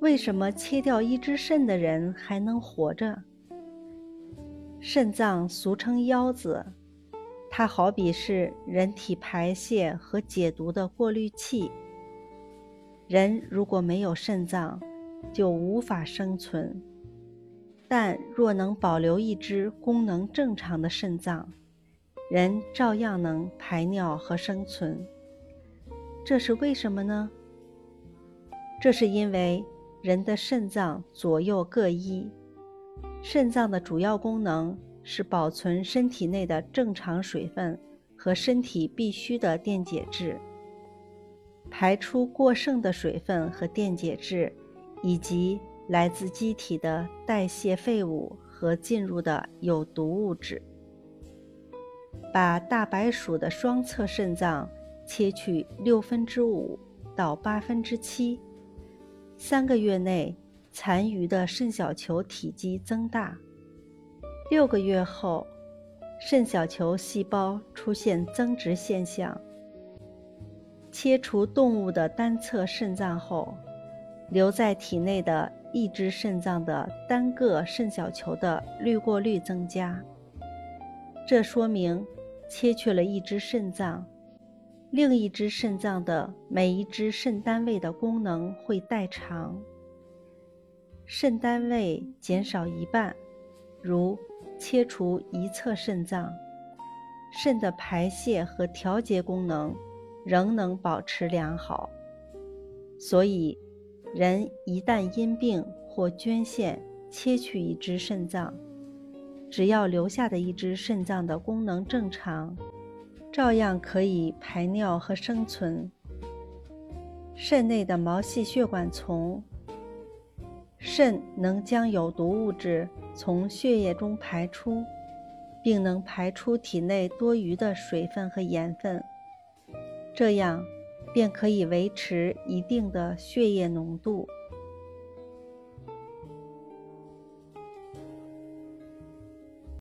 为什么切掉一只肾的人还能活着？肾脏俗称腰子，它好比是人体排泄和解毒的过滤器。人如果没有肾脏，就无法生存。但若能保留一只功能正常的肾脏，人照样能排尿和生存。这是为什么呢？这是因为。人的肾脏左右各一，肾脏的主要功能是保存身体内的正常水分和身体必需的电解质，排出过剩的水分和电解质，以及来自机体的代谢废物和进入的有毒物质。把大白鼠的双侧肾脏切去六分之五到八分之七。三个月内，残余的肾小球体积增大。六个月后，肾小球细胞出现增殖现象。切除动物的单侧肾脏后，留在体内的一只肾脏的单个肾小球的滤过率增加。这说明，切去了一只肾脏。另一只肾脏的每一只肾单位的功能会代偿，肾单位减少一半，如切除一侧肾脏，肾的排泄和调节功能仍能保持良好。所以，人一旦因病或捐献切去一只肾脏，只要留下的一只肾脏的功能正常。照样可以排尿和生存。肾内的毛细血管丛，肾能将有毒物质从血液中排出，并能排出体内多余的水分和盐分，这样便可以维持一定的血液浓度。